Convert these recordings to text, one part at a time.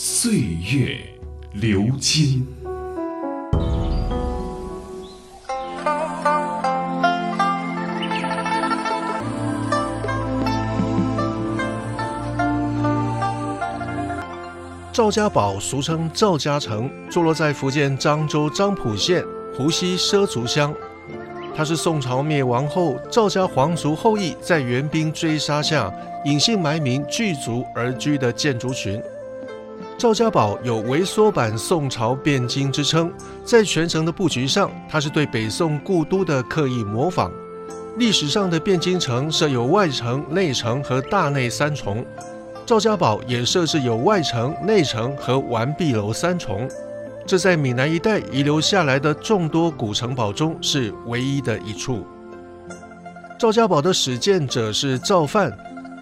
岁月流金。赵家堡俗称赵家城，坐落在福建漳州漳浦县湖西畲族乡。它是宋朝灭亡后赵家皇族后裔在援兵追杀下隐姓埋名聚族而居的建筑群。赵家堡有微缩版宋朝汴京之称，在全城的布局上，它是对北宋故都的刻意模仿。历史上的汴京城设有外城、内城和大内三重。赵家堡也设置有外城、内城和完璧楼三重，这在闽南一带遗留下来的众多古城堡中是唯一的一处。赵家堡的始建者是赵范，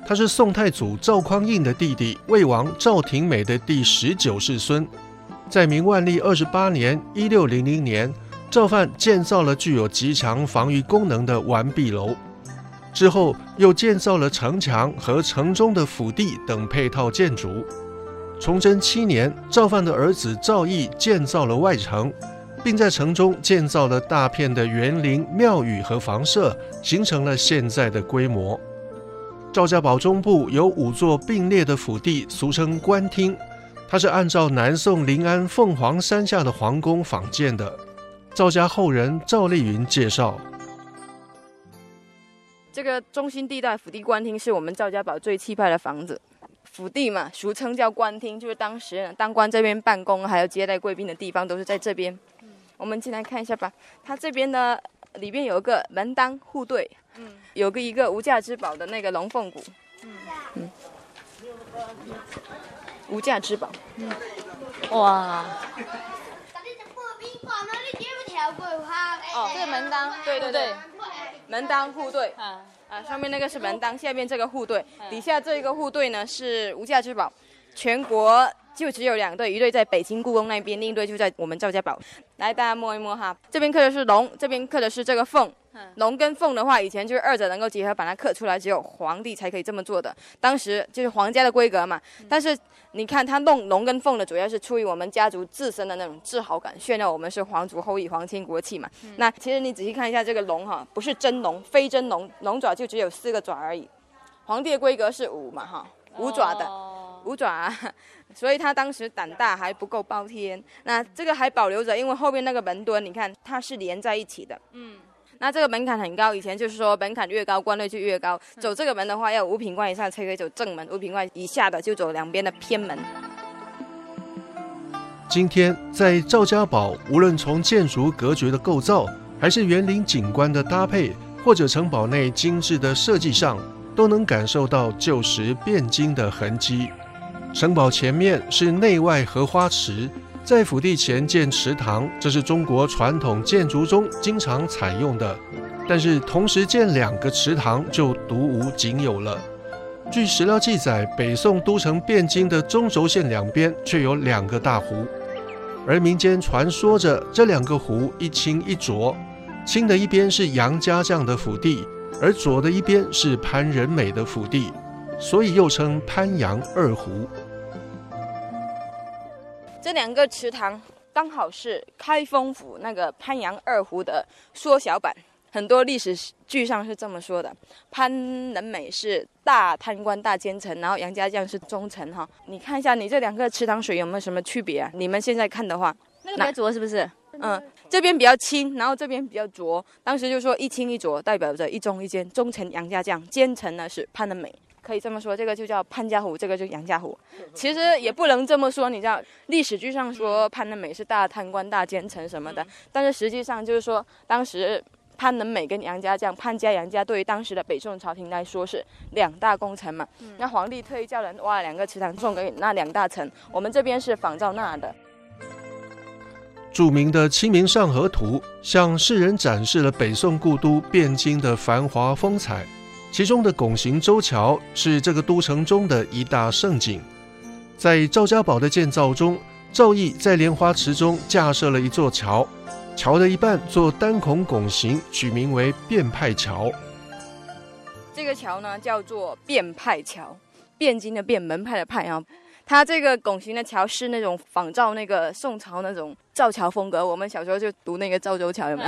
他是宋太祖赵匡胤的弟弟，魏王赵廷美的第十九世孙。在明万历二十八年（一六零零年），赵范建造了具有极强防御功能的完壁楼。之后又建造了城墙和城中的府邸等配套建筑。崇祯七年，赵范的儿子赵毅建造了外城，并在城中建造了大片的园林、庙宇和房舍，形成了现在的规模。赵家堡中部有五座并列的府地，俗称官厅，它是按照南宋临安凤凰山下的皇宫仿建的。赵家后人赵丽云介绍。这个中心地带府地官厅是我们赵家堡最气派的房子，府地嘛，俗称叫官厅，就是当时当官这边办公，还有接待贵宾的地方，都是在这边。我们进来看一下吧。它这边呢，里边有一个门当户对，嗯，有个一个无价之宝的那个龙凤骨，嗯，无价之宝，嗯，哇。哦，这个门当，对对对。门当户对，啊啊，上面那个是门当，下面这个户对，底下这一个户对呢是无价之宝，全国就只有两对，一对在北京故宫那边，另一对就在我们赵家堡。来，大家摸一摸哈，这边刻的是龙，这边刻的是这个凤。龙跟凤的话，以前就是二者能够结合，把它刻出来，只有皇帝才可以这么做的。当时就是皇家的规格嘛。但是你看他弄龙跟凤的，主要是出于我们家族自身的那种自豪感，炫耀我们是皇族后裔、皇亲国戚嘛。那其实你仔细看一下这个龙哈，不是真龙，非真龙，龙爪就只有四个爪而已。皇帝的规格是五嘛哈，五爪的，五爪，所以他当时胆大还不够包天。那这个还保留着，因为后面那个门墩，你看它是连在一起的。嗯。那这个门槛很高，以前就是说门槛越高，官位就越高。走这个门的话，要五品官以上才可以走正门，五品官以下的就走两边的偏门。今天在赵家堡，无论从建筑格局的构造，还是园林景观的搭配，或者城堡内精致的设计上，都能感受到旧时汴京的痕迹。城堡前面是内外荷花池。在府邸前建池塘，这是中国传统建筑中经常采用的。但是同时建两个池塘就独无仅有了。据史料记载，北宋都城汴京的中轴线两边却有两个大湖，而民间传说着这两个湖一清一浊，清的一边是杨家将的府邸，而浊的一边是潘仁美的府邸，所以又称潘杨二湖。这两个池塘刚好是开封府那个潘阳二湖的缩小版，很多历史剧上是这么说的。潘仁美是大贪官、大奸臣，然后杨家将是忠臣哈。你看一下，你这两个池塘水有没有什么区别啊？你们现在看的话，那个比较浊是不是？嗯，这边比较清，然后这边比较浊。当时就说一清一浊，代表着一忠一奸。忠臣杨家将，奸臣呢是潘仁美。可以这么说，这个就叫潘家湖，这个就杨家湖。其实也不能这么说，你知道，历史剧上说潘仁美是大贪官、大奸臣什么的，但是实际上就是说，当时潘能美跟杨家将，潘家、杨家对于当时的北宋朝廷来说是两大功臣嘛。那皇帝特意叫人挖了两个祠堂送给那两大臣。我们这边是仿照那的。著名的《清明上河图》向世人展示了北宋故都汴京的繁华风采，其中的拱形周桥是这个都城中的一大盛景。在赵家堡的建造中，赵毅在莲花池中架设了一座桥，桥的一半做单孔拱形，取名为变派桥。这个桥呢叫做变派桥，汴京的汴门派的派啊。它这个拱形的桥是那种仿照那个宋朝那种造桥风格，我们小时候就读那个赵州桥有没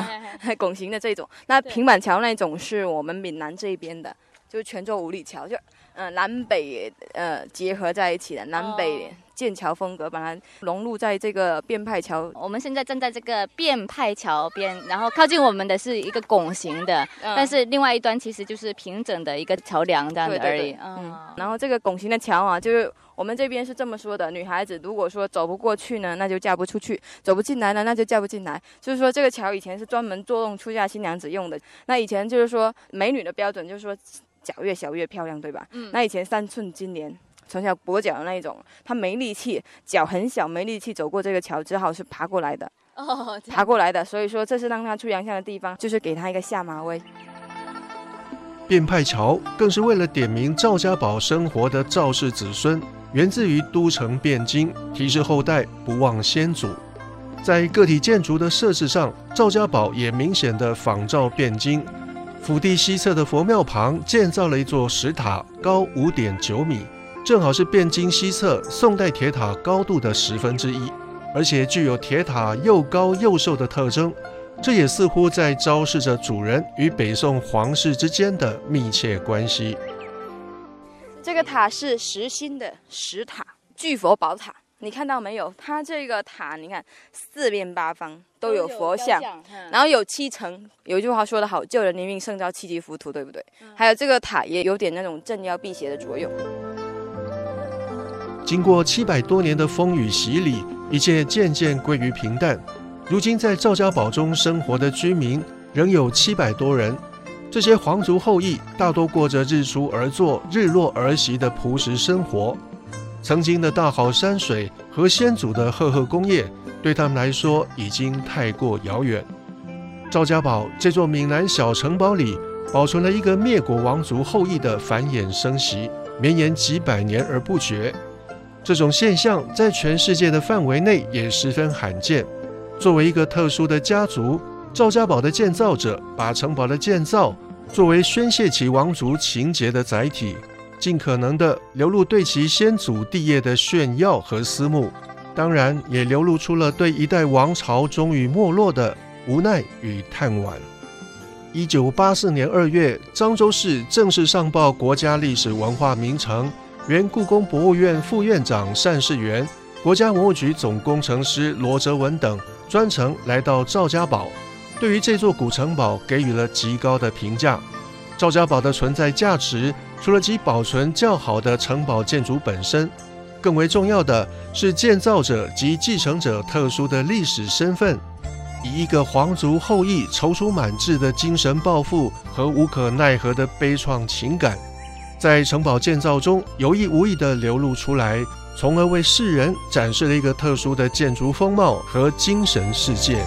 有？拱形的这种，那平板桥那种是我们闽南这边的，就是泉州五里桥，就嗯南北呃结合在一起的南北剑桥风格，把它融入在这个变派桥。我们现在站在这个变派桥边，然后靠近我们的是一个拱形的，但是另外一端其实就是平整的一个桥梁这样子而已。嗯，然后这个拱形的桥啊，就是。我们这边是这么说的：女孩子如果说走不过去呢，那就嫁不出去；走不进来呢，那就嫁不进来。就是说，这个桥以前是专门作用出嫁新娘子用的。那以前就是说，美女的标准就是说，脚越小越漂亮，对吧？嗯。那以前三寸金莲，从小跛脚的那一种，他没力气，脚很小，没力气走过这个桥，只好是爬过来的。哦。爬过来的，所以说这是让他出洋相的地方，就是给他一个下马威。变派桥更是为了点名赵家堡生活的赵氏子孙。源自于都城汴京，提示后代不忘先祖。在个体建筑的设置上，赵家堡也明显的仿照汴京。府地西侧的佛庙旁建造了一座石塔，高五点九米，正好是汴京西侧宋代铁塔高度的十分之一，而且具有铁塔又高又瘦的特征。这也似乎在昭示着主人与北宋皇室之间的密切关系。这个塔是实心的石塔，巨佛宝塔，你看到没有？它这个塔，你看四面八方都有佛像，然后有七层。有一句话说得好，救人一命胜造七级浮屠，对不对？还有这个塔也有点那种镇妖辟邪的作用。经过七百多年的风雨洗礼，一切渐渐归于平淡。如今在赵家堡中生活的居民仍有七百多人。这些皇族后裔大多过着日出而作、日落而息的朴实生活。曾经的大好山水和先祖的赫赫功业，对他们来说已经太过遥远。赵家堡这座闽南小城堡里，保存了一个灭国王族后裔的繁衍生息，绵延几百年而不绝。这种现象在全世界的范围内也十分罕见。作为一个特殊的家族。赵家堡的建造者把城堡的建造作为宣泄其王族情节的载体，尽可能的流露对其先祖帝业的炫耀和思慕，当然也流露出了对一代王朝终于没落的无奈与叹惋。一九八四年二月，漳州市正式上报国家历史文化名城，原故宫博物院副院长单世元、国家文物局总工程师罗哲文等专程来到赵家堡。对于这座古城堡给予了极高的评价。赵家堡的存在价值，除了其保存较好的城堡建筑本身，更为重要的是建造者及继承者特殊的历史身份，以一个皇族后裔踌躇满志的精神抱负和无可奈何的悲怆情感，在城堡建造中有意无意地流露出来，从而为世人展示了一个特殊的建筑风貌和精神世界。